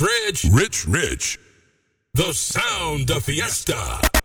Rich Rich. Rich Rich. The sound of fiesta.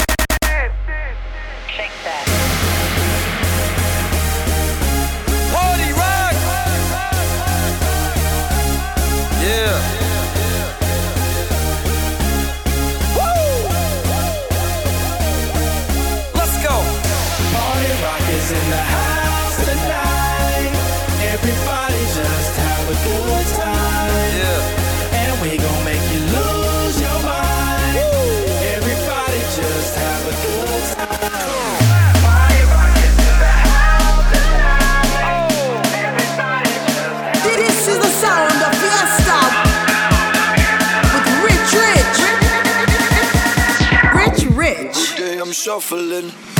Shuffling.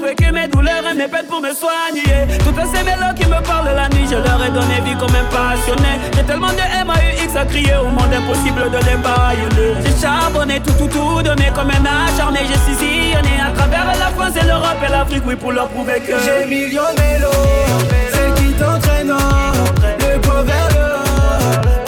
vécu mes douleurs et mes peines pour me soigner. Toutes ces mélos qui me parlent la nuit, je leur ai donné vie comme un passionné. J'ai tellement de MAUX à crier au monde impossible de les baïonner. J'ai charbonné tout, tout, tout donné comme un acharné. J'ai sillonné à travers la France et l'Europe et l'Afrique, oui, pour leur prouver que j'ai millions de mélos, celles qui t'entraînent, le poids vers le haut.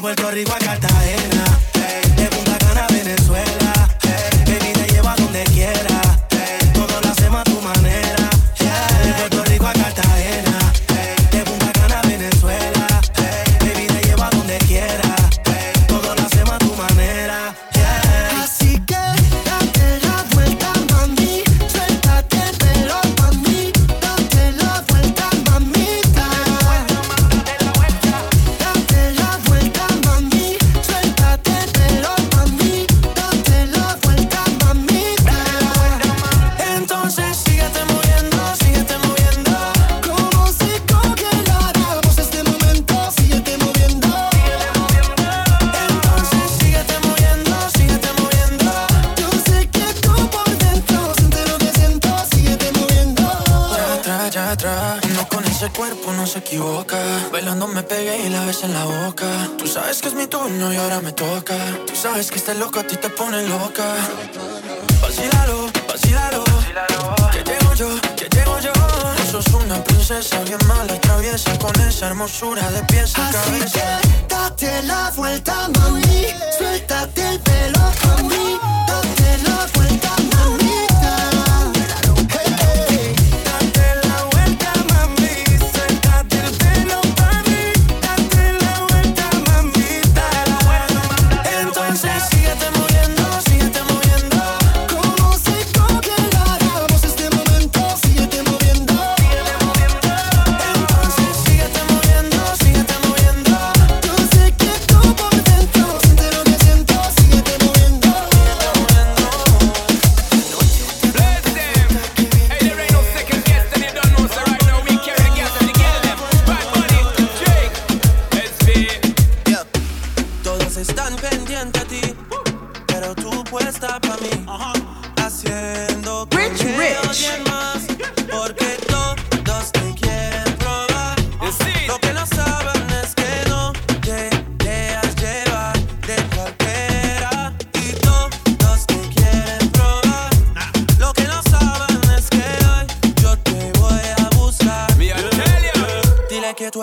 He vuelto a Rivocatá.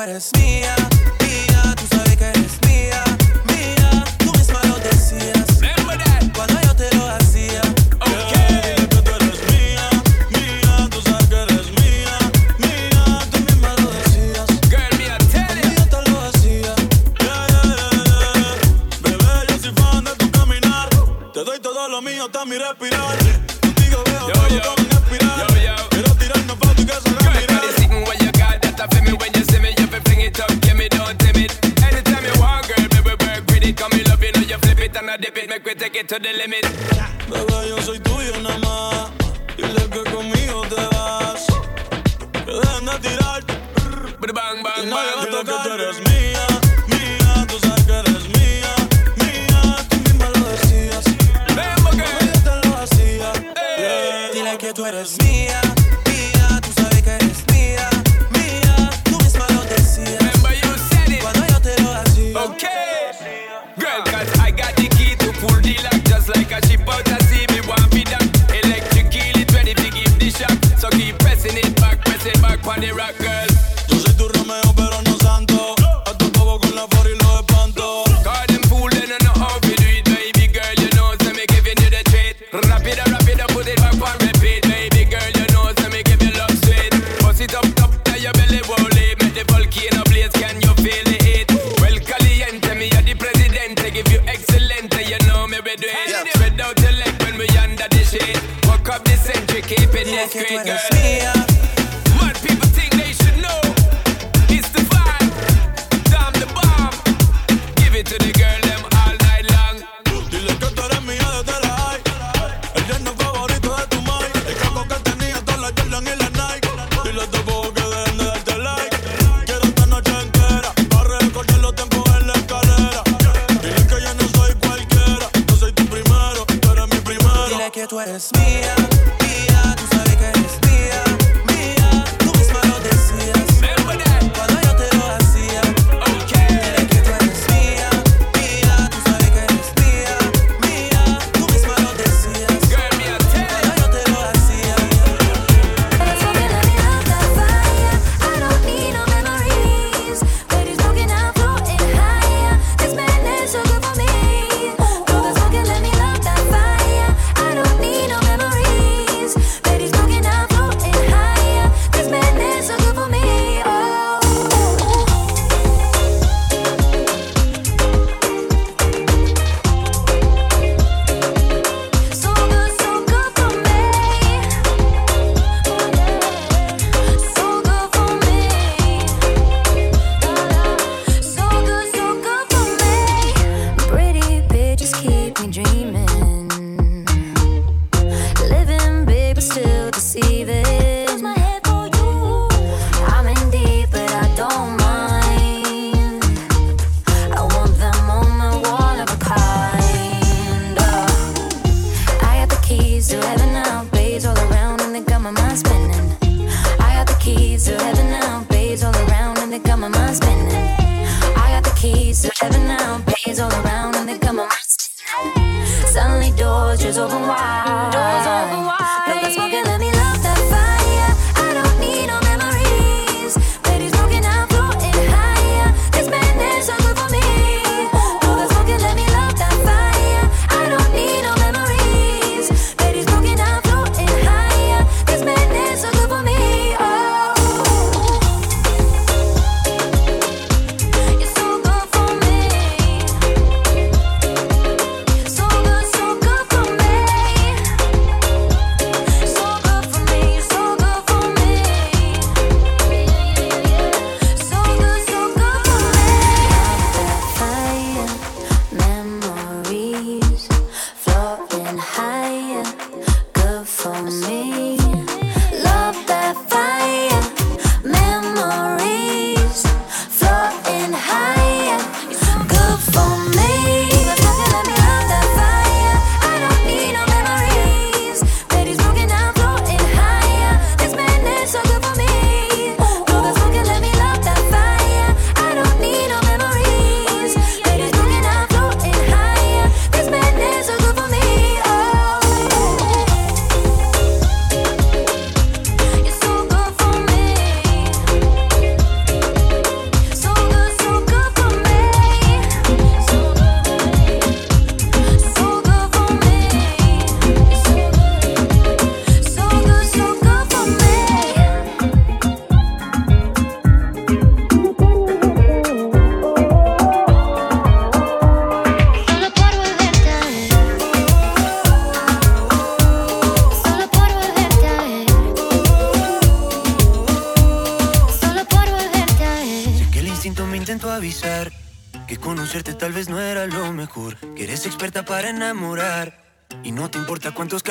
Dile que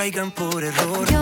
caigan por error.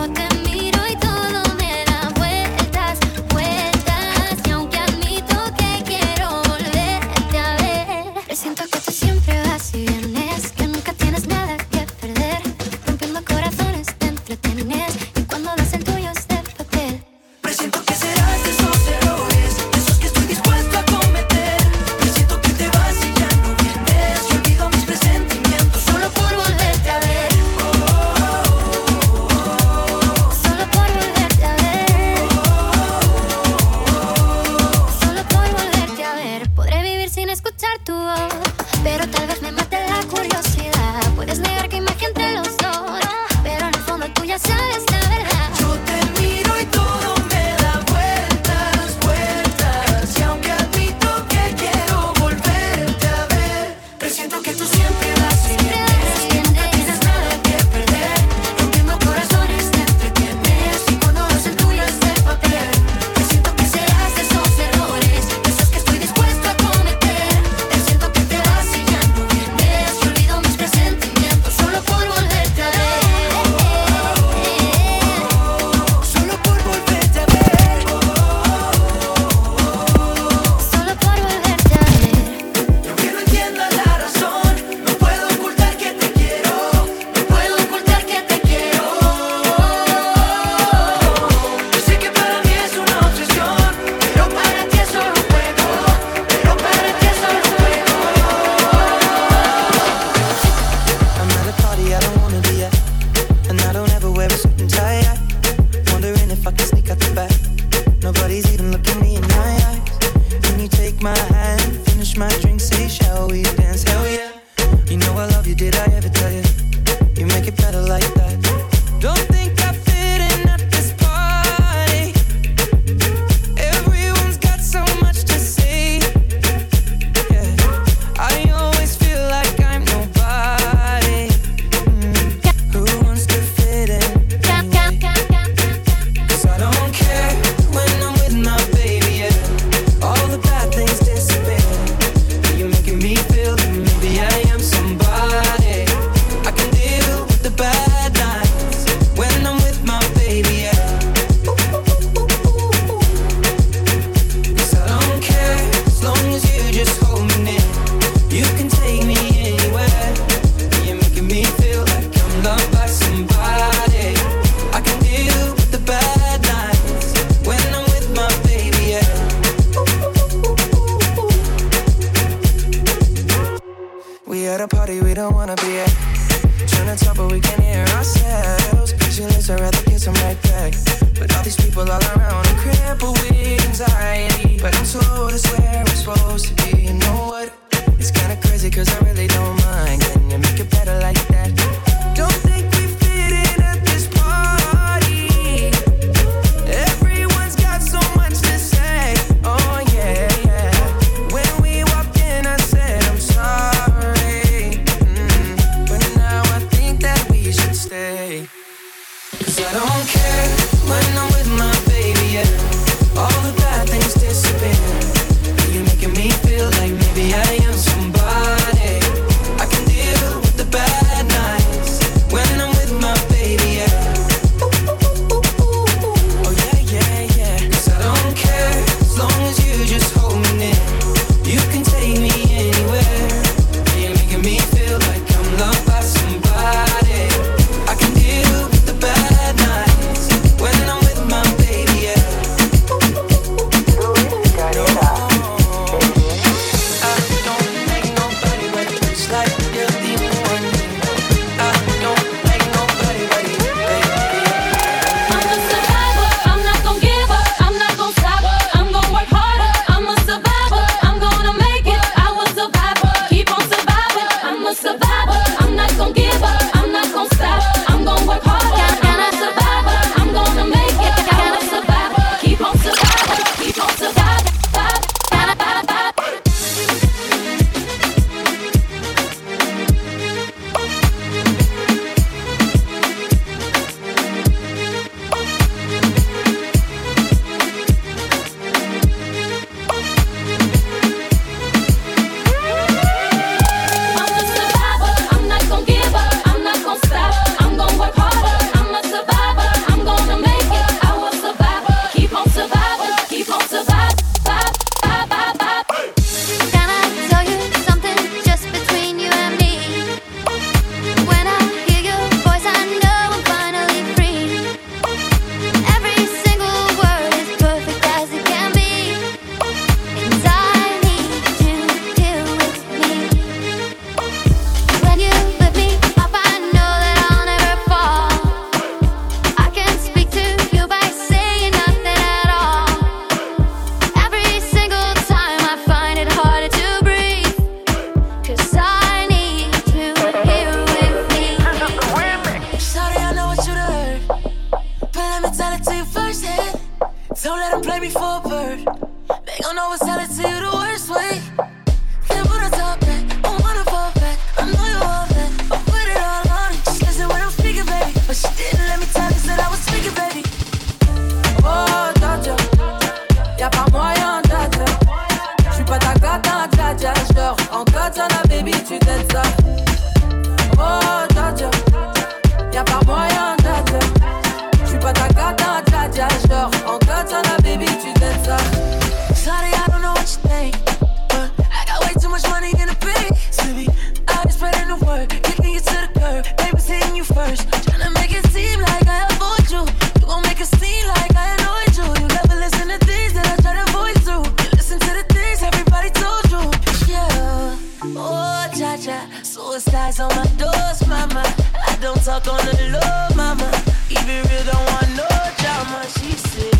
Suicide's on my doors, mama. I don't talk on the low, mama. Even real don't want no drama. She said,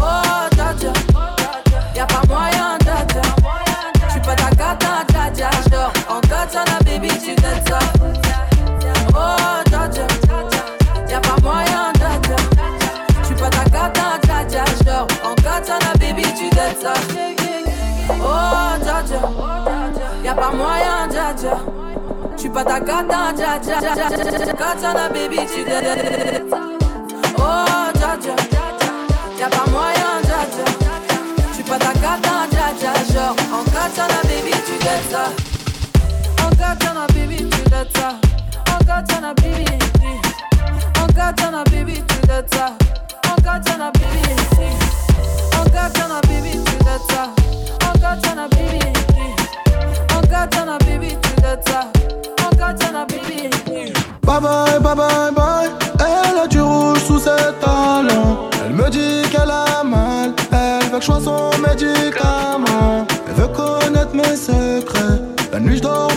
Oh, Dodger, y'a pas moyen, Dodger. J'suis pas ta gâte, Dodger. J'dors en katana, baby, tu donnes ça. Oh, Dodger, y'a pas moyen, Dodger. J'suis pas ta gâte, Dodger. J'dors en katana, baby, tu donnes ça. Oh, Dodger, y'a pas moyen, Dodger cata, dja dja dja dja. Katana, baby, tu l'es. Oh, dja dja. Y'a pas moyen, dja dja. J'suis pas ta cata, dja dja. Genre, en katana, baby, tu l'es ça. En katana, baby, tu l'es ça. En katana, baby. En katana, baby, tu l'es ça. En katana, baby. En katana, baby, tu l'es ça. En katana, baby. En katana, baby, tu Bye bye, bye bye, bye. Elle a du rouge sous ses talons. Elle me dit qu'elle a mal. Elle veut que je sois son médicament. Elle veut connaître mes secrets. La nuit, je dors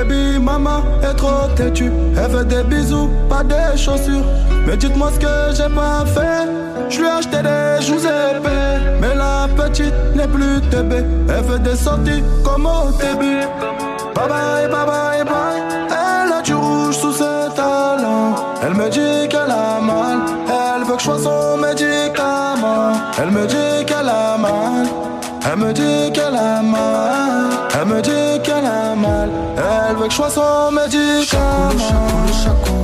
Baby, maman est trop têtue. Elle veut des bisous, pas des chaussures. Mais dites-moi ce que j'ai pas fait. Je lui ai acheté des joues épais. Mais la petite n'est plus TB. Elle veut des sorties comme au début. Bye bye, bye bye, bye. Elle a du rouge sous ses talons. Elle me dit qu'elle a mal. Elle veut que je sois son médicament. Elle me dit qu'elle a mal. Elle me dit qu'elle a mal. Elle me dit. Elle veut que je sois son médicament.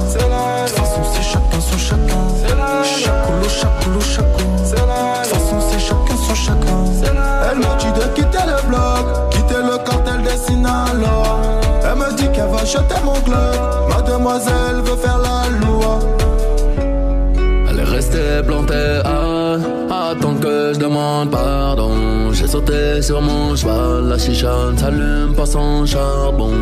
C'est la De toute façon, c'est chacun son chacun. C'est la Chacoulou, chacoulou, chacun. C'est la De toute façon, c'est chacun son chacun. C'est la Elle me dit de quitter le bloc, quitter le cartel des Sinaloa. Elle me dit qu'elle va jeter mon club. Mademoiselle veut faire la loi. Elle est restée plantée attendre que je demande pardon. J'ai sauté sur mon cheval, la chicha ne s'allume pas sans charbon.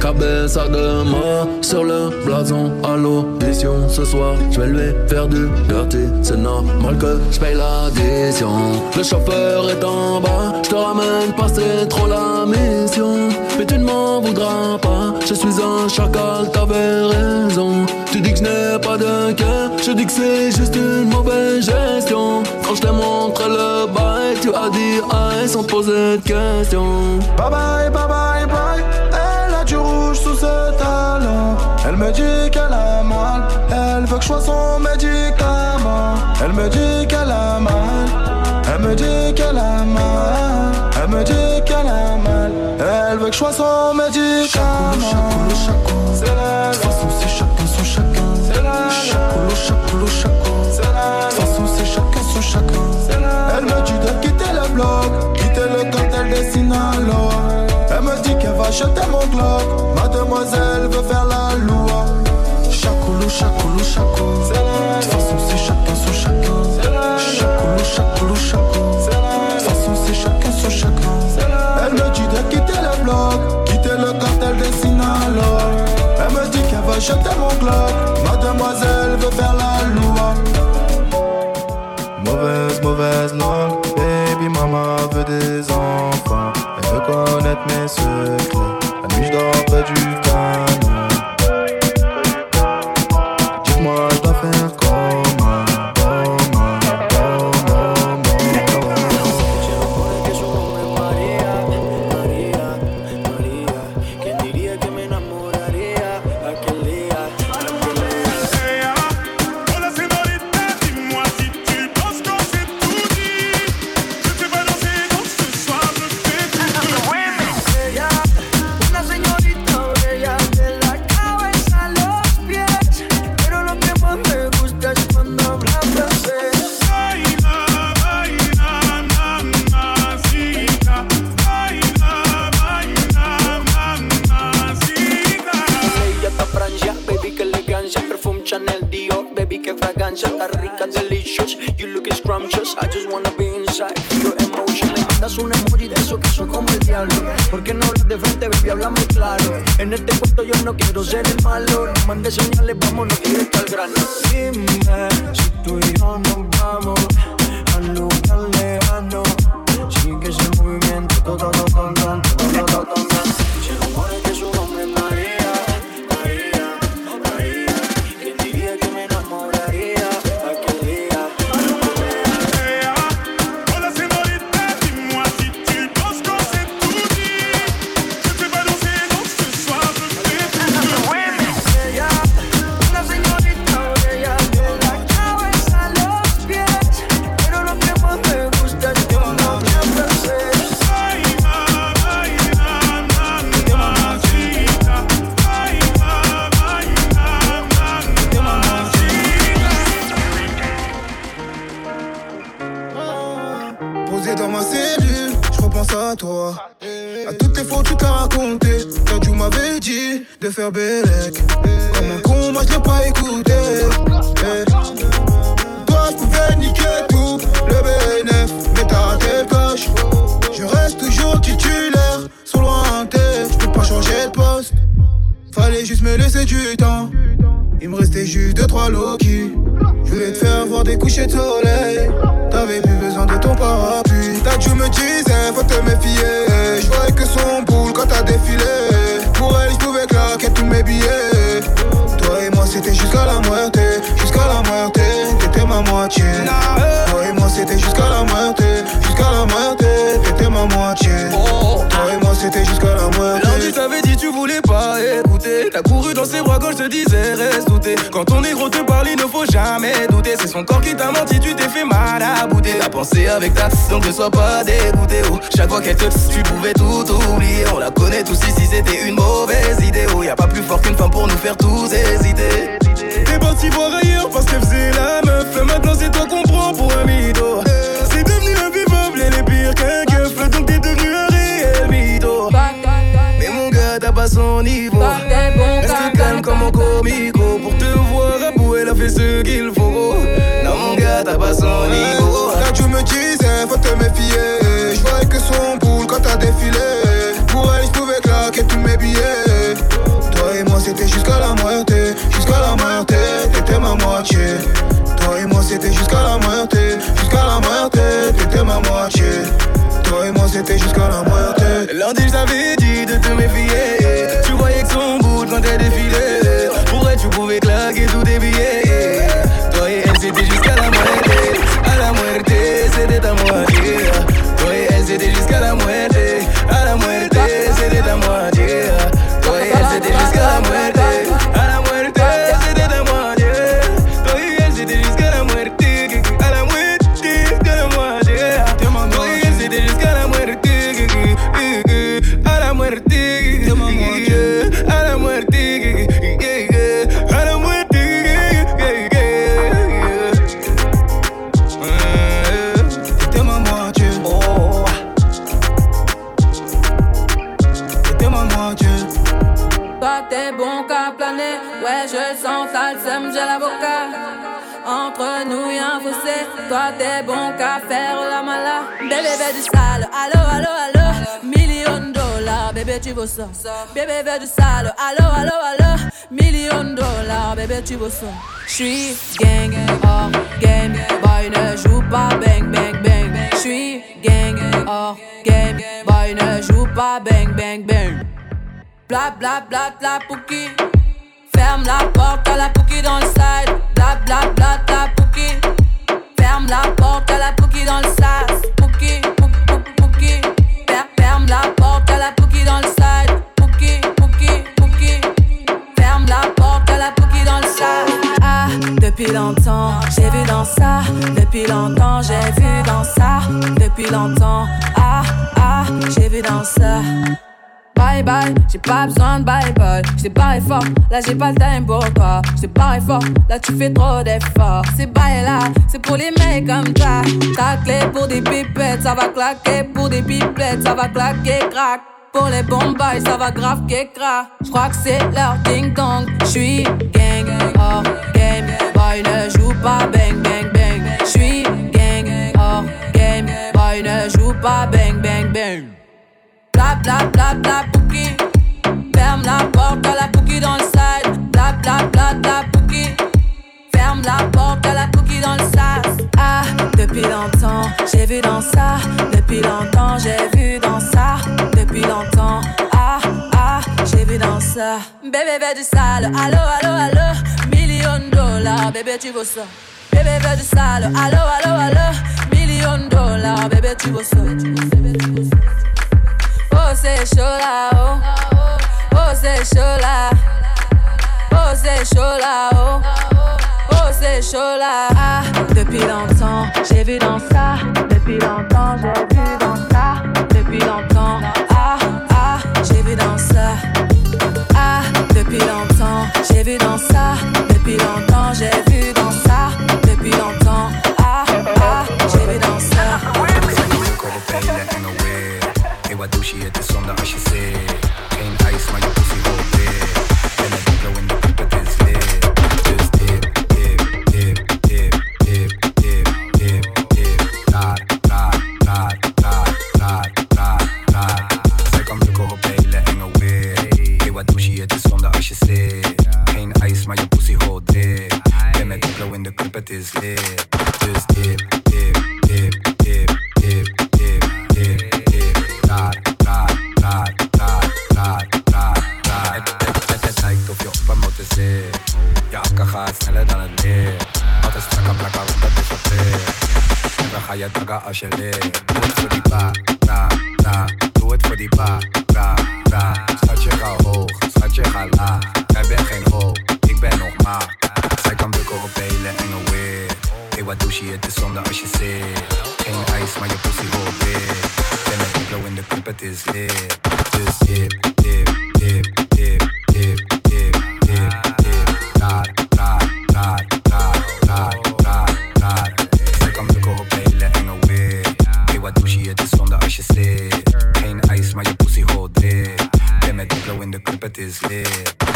Cabeza de mort sur le blason à l'audition. Ce soir, je vais lui faire du dirty. C'est normal que je paye l'addition. Le chauffeur est en bas, je te ramène pas, c'est trop la mission. Mais tu ne m'en voudras pas, je suis un chacal, t'avais raison. Tu dis que je n'ai cœur, je dis que c'est juste une mauvaise gestion. Quand je t'ai montré le bail, tu as dit aïe sans poser de questions. Bye bye, bye bye, bye. Elle a du rouge sous ses talons. Elle me dit qu'elle a mal. Elle veut que je sois son médicament. Elle me dit qu'elle a mal. Elle me dit qu'elle a mal. Elle me dit qu'elle a mal. Elle veut que je sois son médicament. Elle me dit de quitter le bloc, quitter le cartel des Sinaloa. Elle me dit qu'elle va jeter mon glock. Mademoiselle veut faire la loi. Chacoulou, chacoulou, la De toute façon, c'est chacun son chacun. Chacoulou, chacoulou, la De toute façon, c'est chacun son chacun. Elle me dit de quitter le bloc, quitter le cartel des Sinaloa. Elle me dit qu'elle va jeter mon glock. Mademoiselle veut faire la loi. Baby mama veut des enfants. Elle veut connaître mes secrets. La nuit, je dors près du canon. No mandes señales, vámonos directo al grano. Dime si tú y yo nos vamos Toi et moi c'était jusqu'à la moitié Jusqu'à la moitié T'étais ma moitié. Toi et moi c'était jusqu'à la moitié. Lundi je toi t'es bon qu'à faire la mala. Bébé veut du sale, allo allo allo Million dollars, bébé tu veux ça. Bébé veut du sale, allo allo allo Million dollars, bébé tu veux ça. J'suis gang, hors game, boy ne joue pas bang bang bang. J'suis gang, hors game, boy ne joue pas bang bang bang. Bla bla bla bla pouki Ferme la porte à la pouki dans le side. Bla bla bla bla pouki Ferme la porte à la pouki dans le sas pouki, pouki Fer- Ferme la porte à la pouki dans le side Pouki, pouki, pouki Ferme la porte à la pouki dans le sas Ah, depuis longtemps, j'ai vu dans ça. Depuis longtemps, j'ai vu dans ça. Depuis longtemps, ah, ah, j'ai vu dans ça Bye bye, j'ai pas besoin de bye bye. J't'ai barré fort, là j'ai pas le time pour toi. J't'ai barré fort, là tu fais trop d'efforts. C'est bye là, c'est pour les mecs comme toi. Ta clé pour des pipettes, ça va claquer. Pour des pipettes, ça va claquer, crack. Pour les bombes, ça va grave crack. J'crois que c'est leur ding dong. J'suis gang, hors game. Boy ne joue pas bang bang bang. J'suis gang, hors game. Boy ne joue pas bang bang bang. Bla bla bla pouki Ferme la porte à la pouki dans le side Bla bla pouki Ferme la porte à la pouki dans le sas Ah, depuis longtemps, j'ai vu dans ça. Depuis longtemps, j'ai vu dans ça. Depuis longtemps, ah, ah, j'ai vu dans ça. Bébé veut du sale, allo, allo, allo Million de dollars, bébé tu veux ça. Bébé veut du sale, allo, allo, allo Million de dollars, bébé tu veux ça. Oh c'est chaud là, oh. Oh. Ah, depuis longtemps, j'ai vu dans ça. Depuis longtemps, j'ai vu dans ça. Depuis longtemps, ah, ah, j'ai vu dans ça. Ah, depuis longtemps, j'ai vu dans ça. Depuis longtemps, j'ai vu dans ça maar douche, het is zonde als je zit. Geen ijs, maar je pussy wordt. En het diplo in de piep, het is lit. Dus dip, dip, dip, dip, dip, dip, dip, dip. Zij kan drukken op hele enge weer. Hey, wat douche, het is zonde als je zit. Geen ijs, maar je pussy wordt dik. En het diplo in de piep, is lit. ga je dagga als je leert. Doe het voor die ba, ra, ra. Doe het voor die ba, ra, ra. Schatje ga hoog, schatje ga laag. Jij bent geen ho, ik ben nog maar. Zij kan bukken op hele enge weer. Hey, wat douche je, het is zonde als je zit. Geen ijs, maar je pussy hoort weer. Ben een blow in de club, het is lit. Dus dip, dip, dip, dip, dip. is here.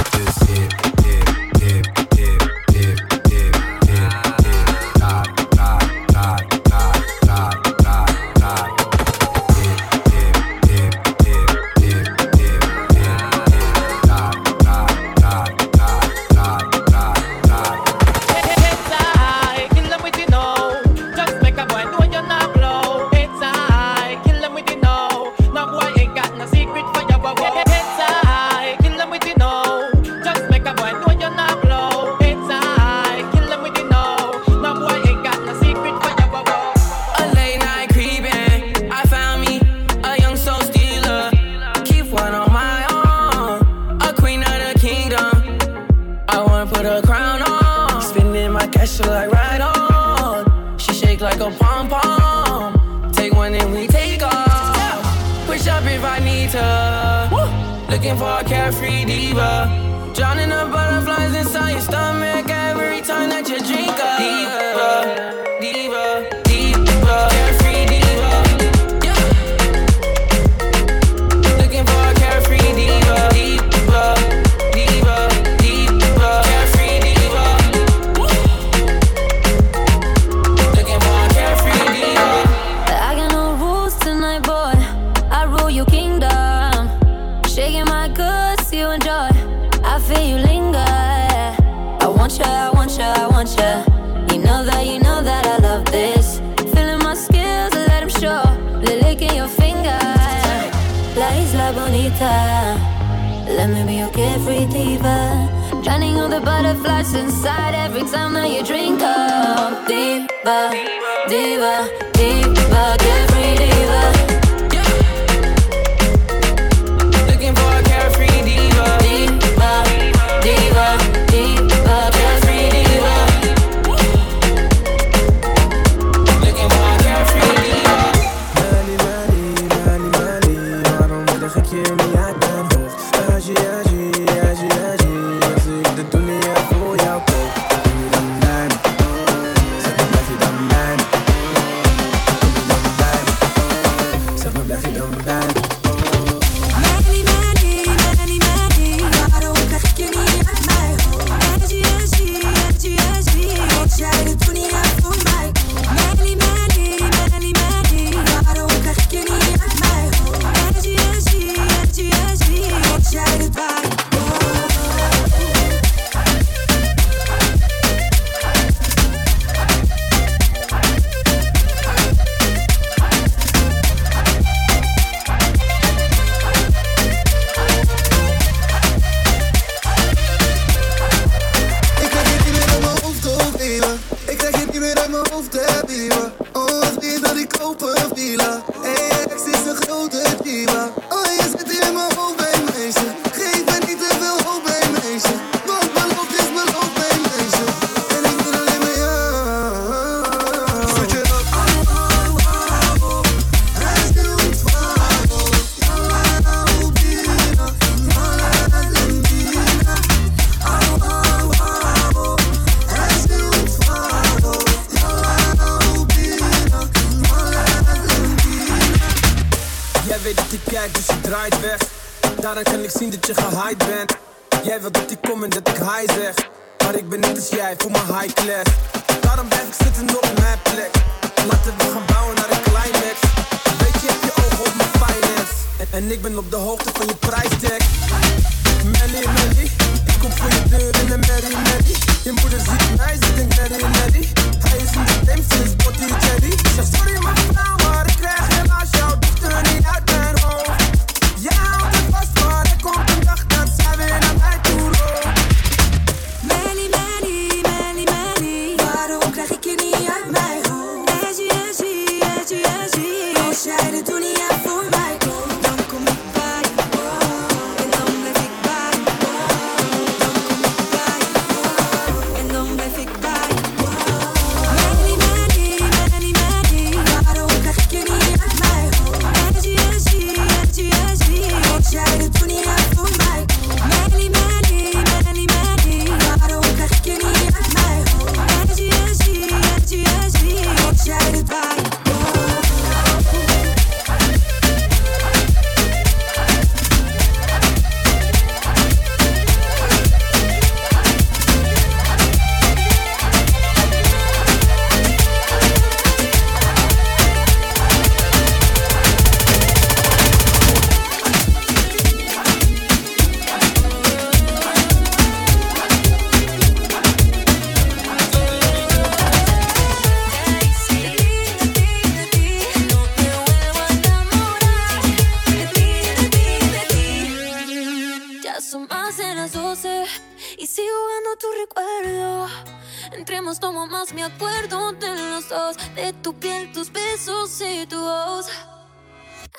de tu piel, tus besos y tu voz.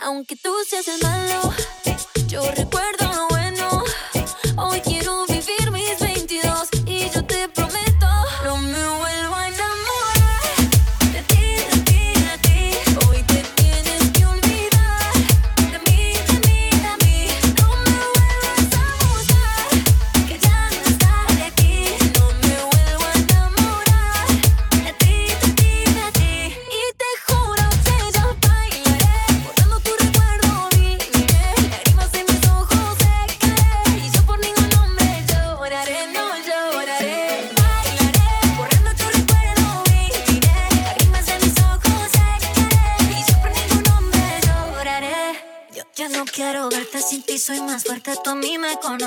Aunque tú seas el malo, yo recuerdo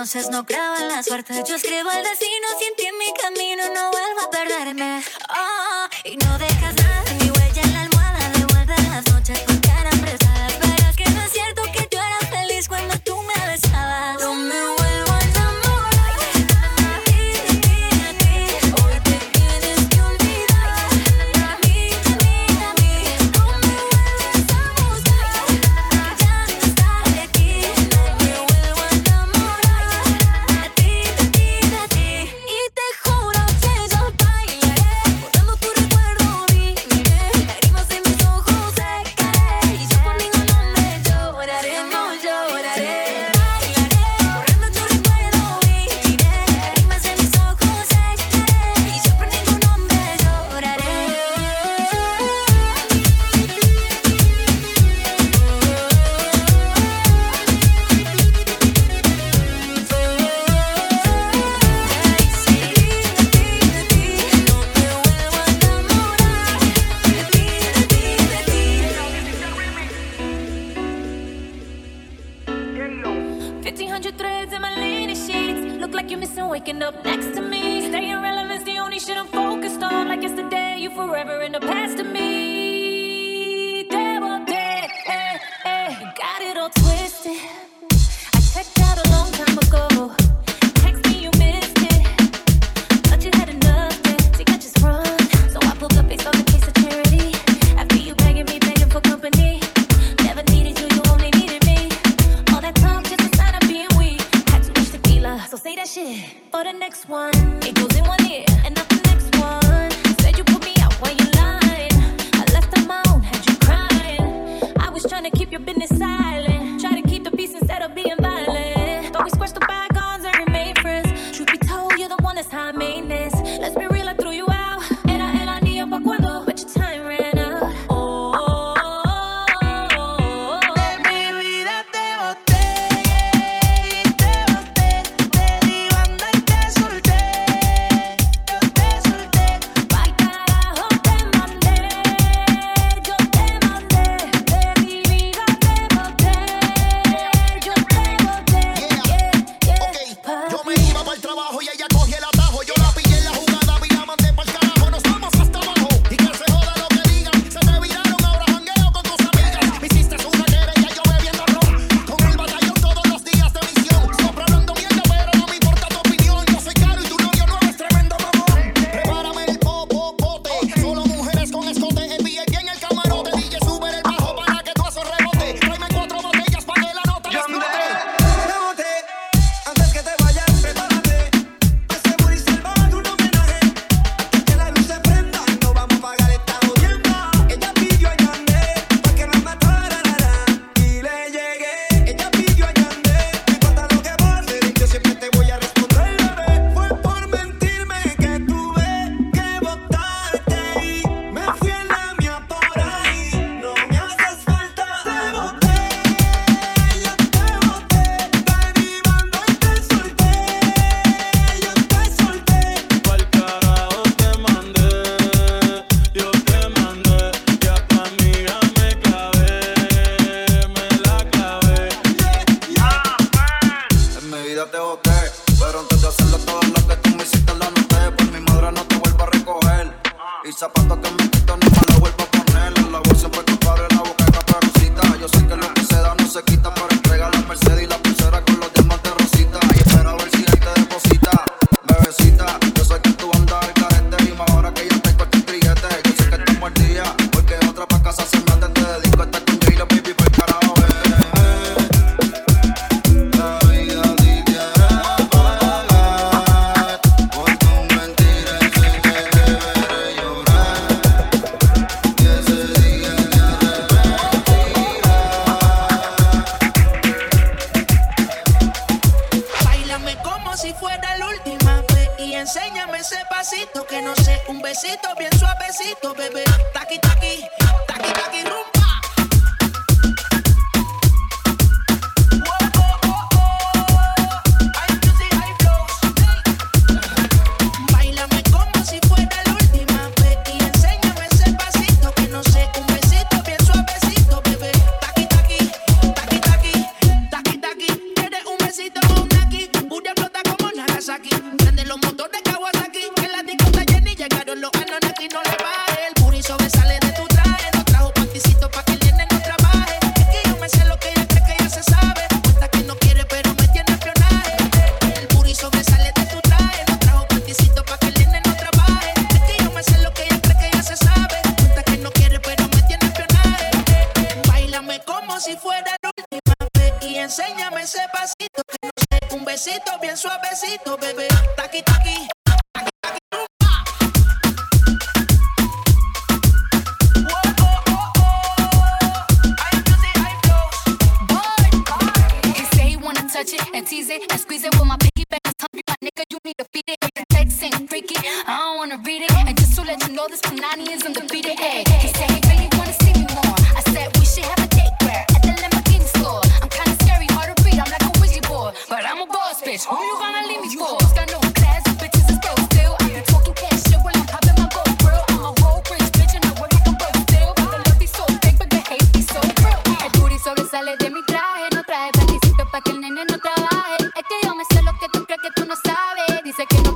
entonces no creo en la suerte. Yo escribo el destino sin ti.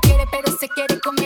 quiere, pero se quiere conmigo.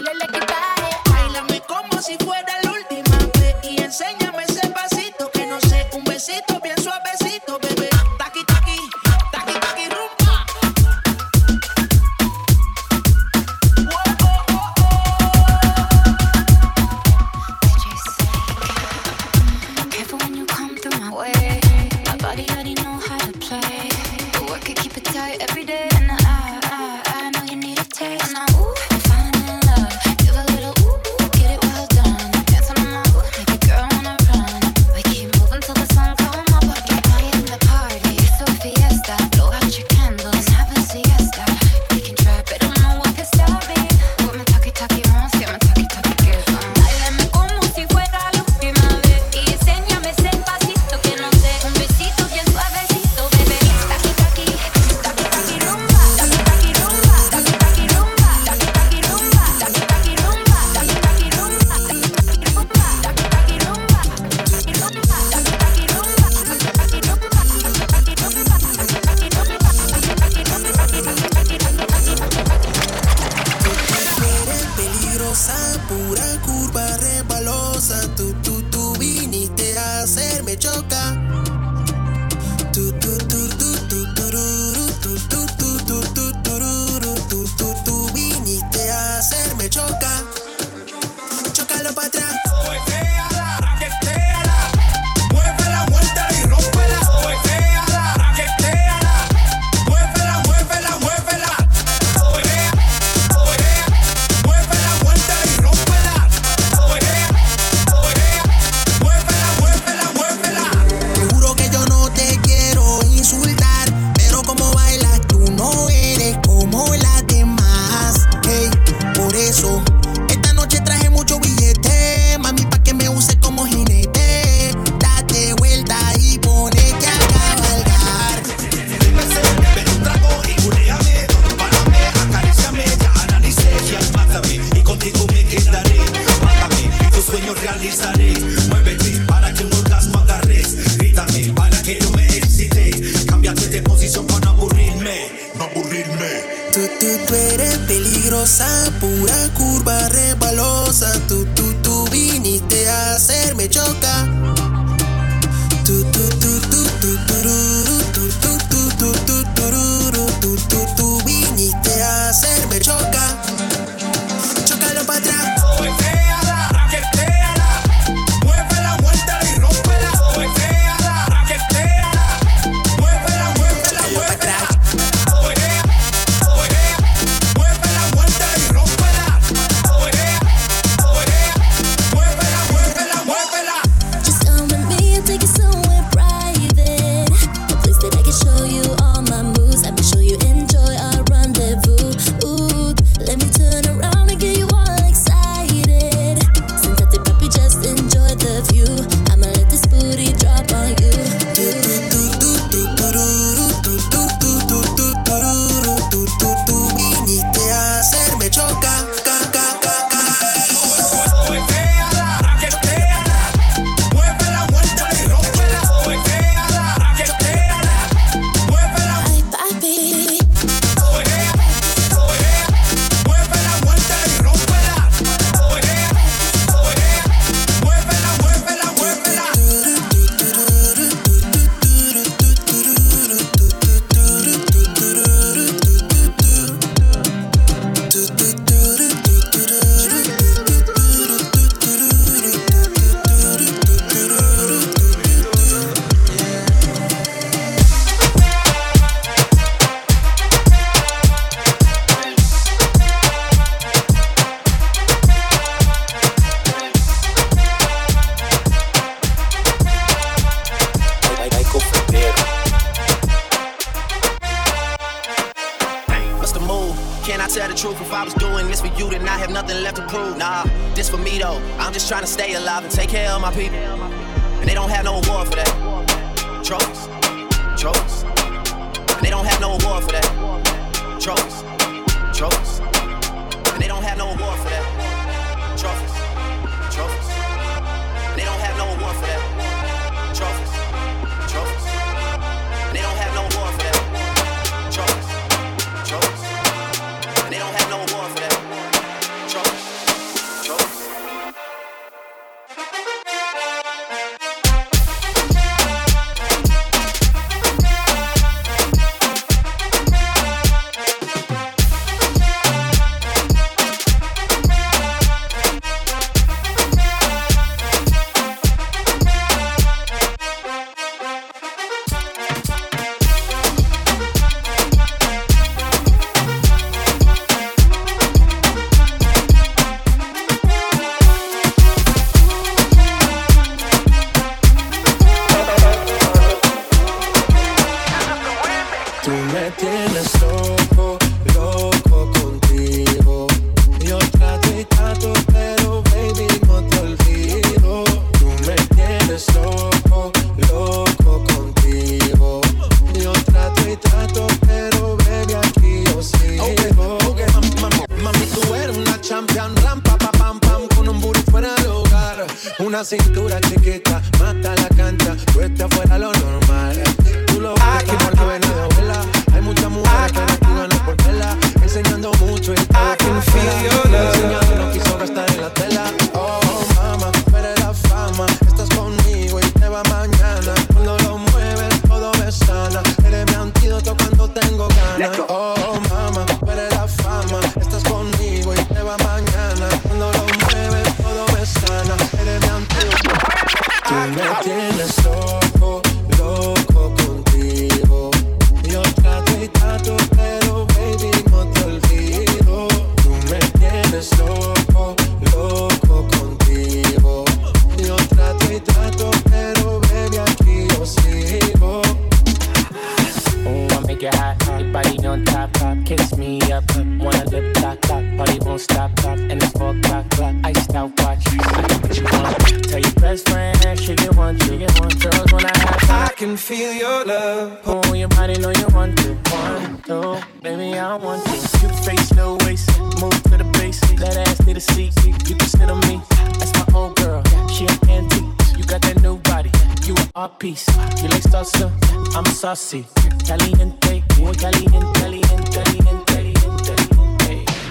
peligrosa, pura curva rebalosa. Tú, tú, tú viniste a hacerme choca.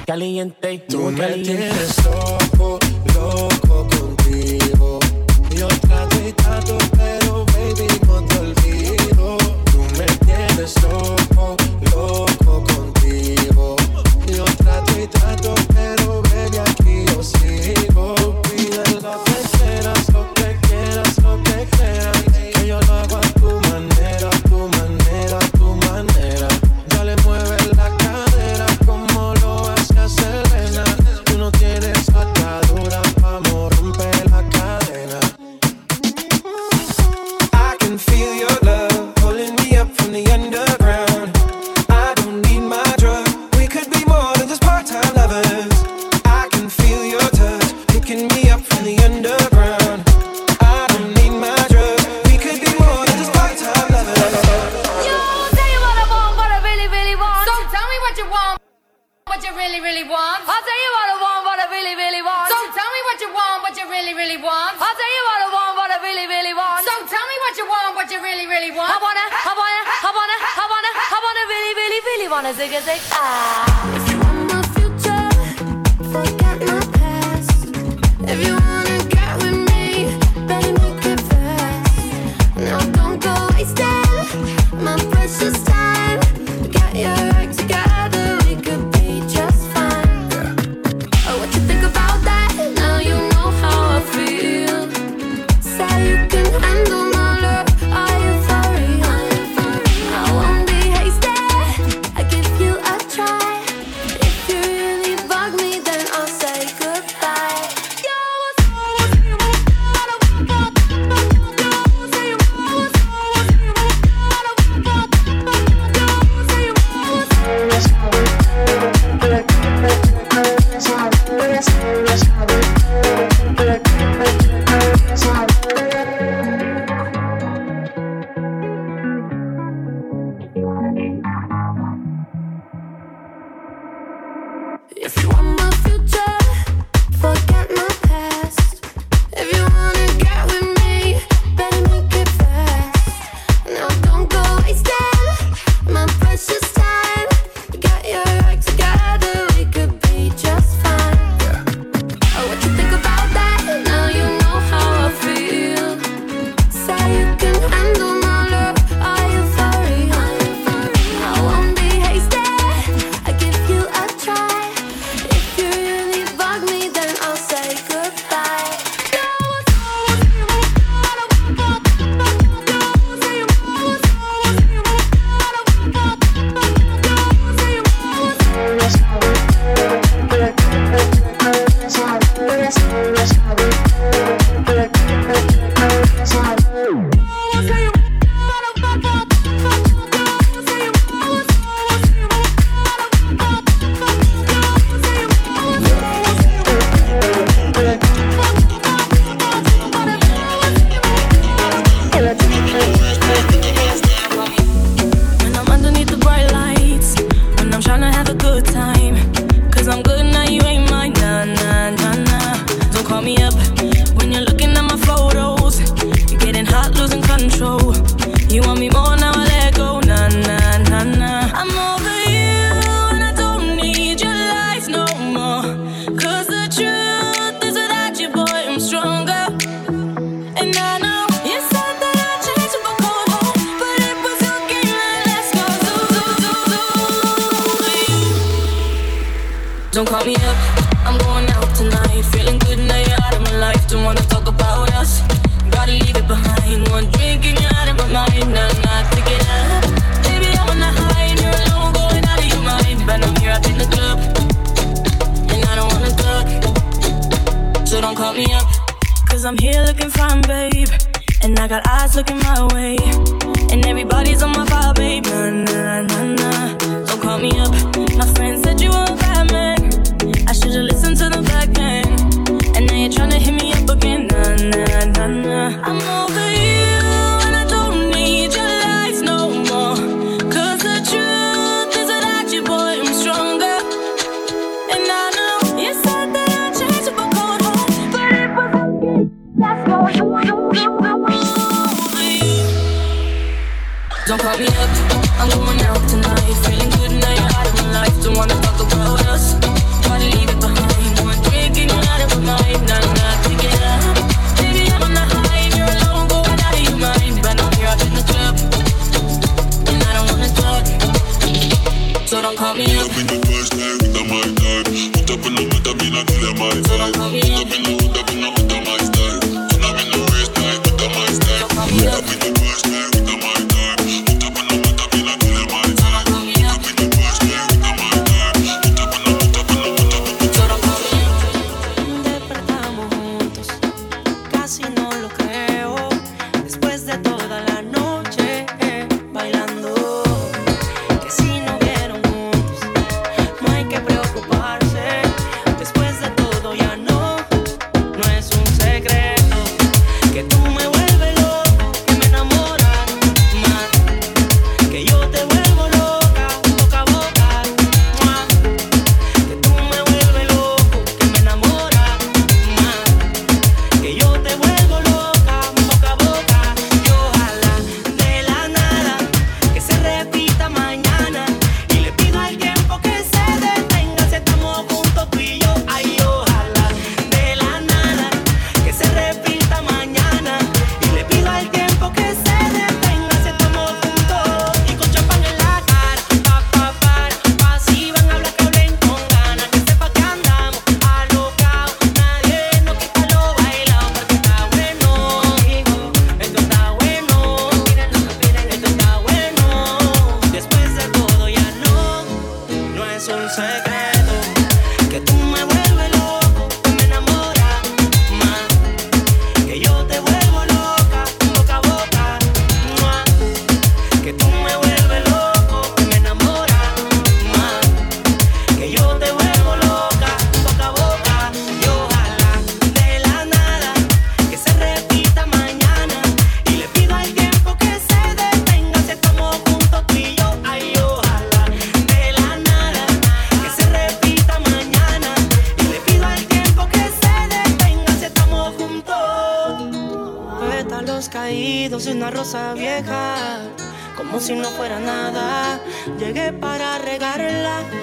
caliente. Tú me caliente. tienes loco, loco contigo. Yo trato y trato,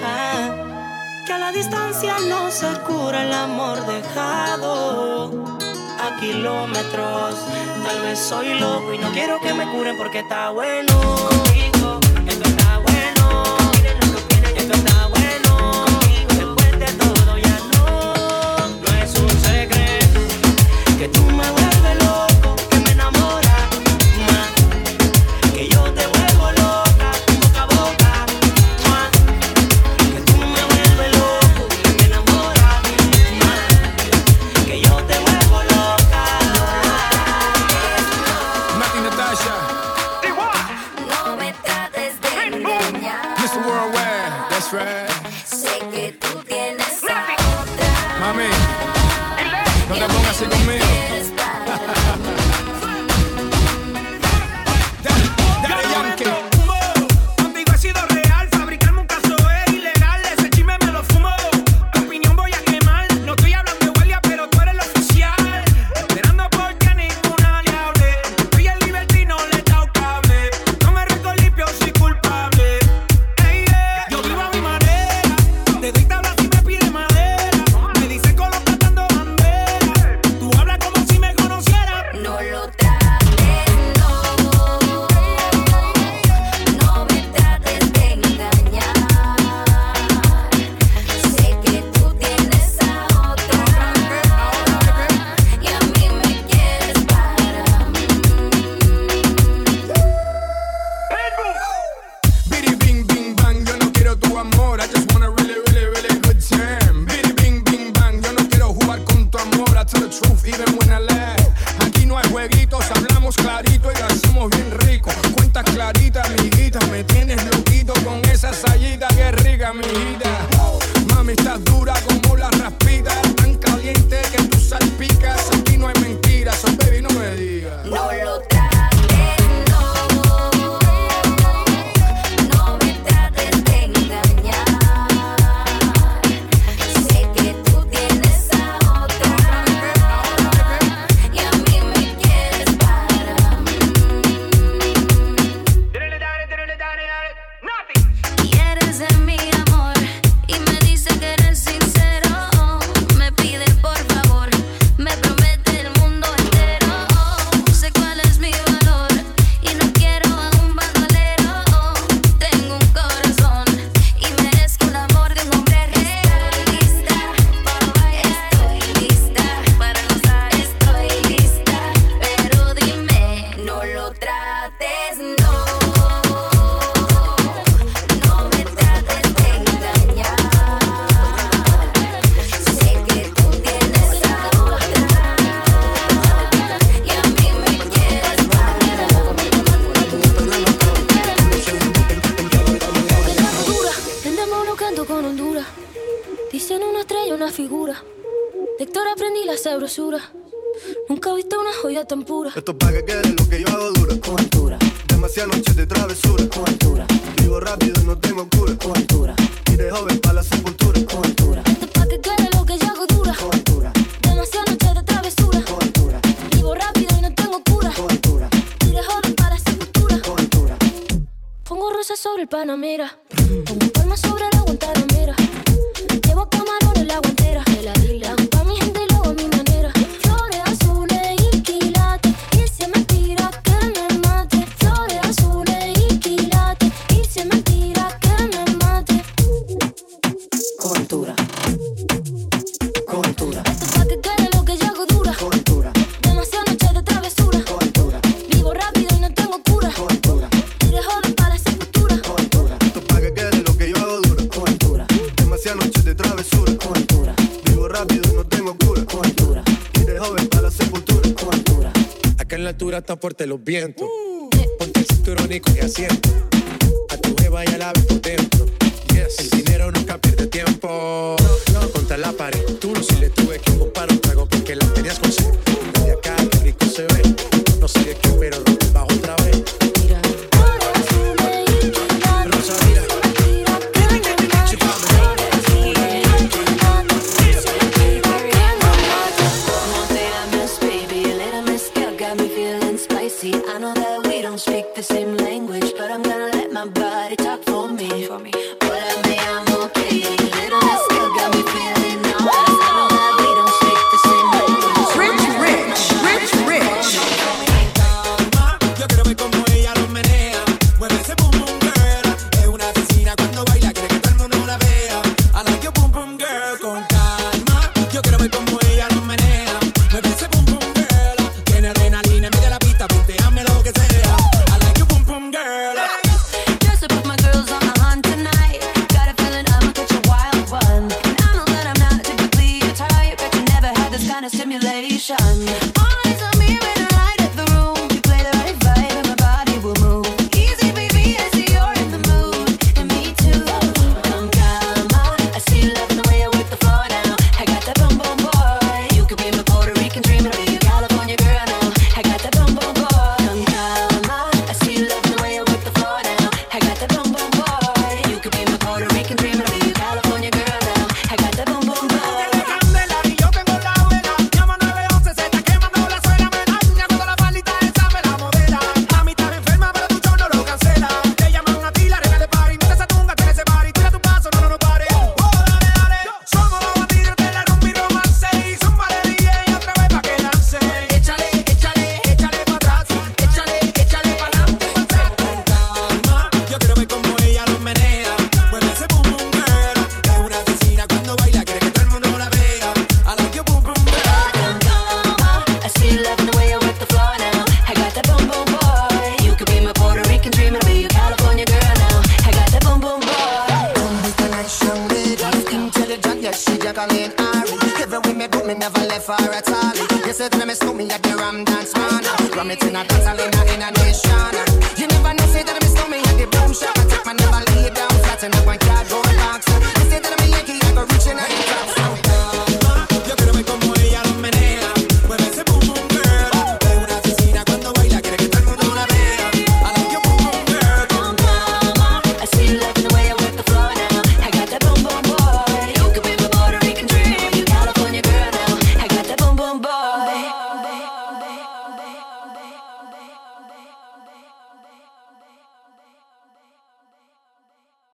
Eh, que a la distancia no se cura el amor dejado a kilómetros. Tal vez soy loco y no quiero que me curen porque está bueno. Esto está bueno. Miren lo que esto está bueno. Después de todo ya no. No es un secreto que tú me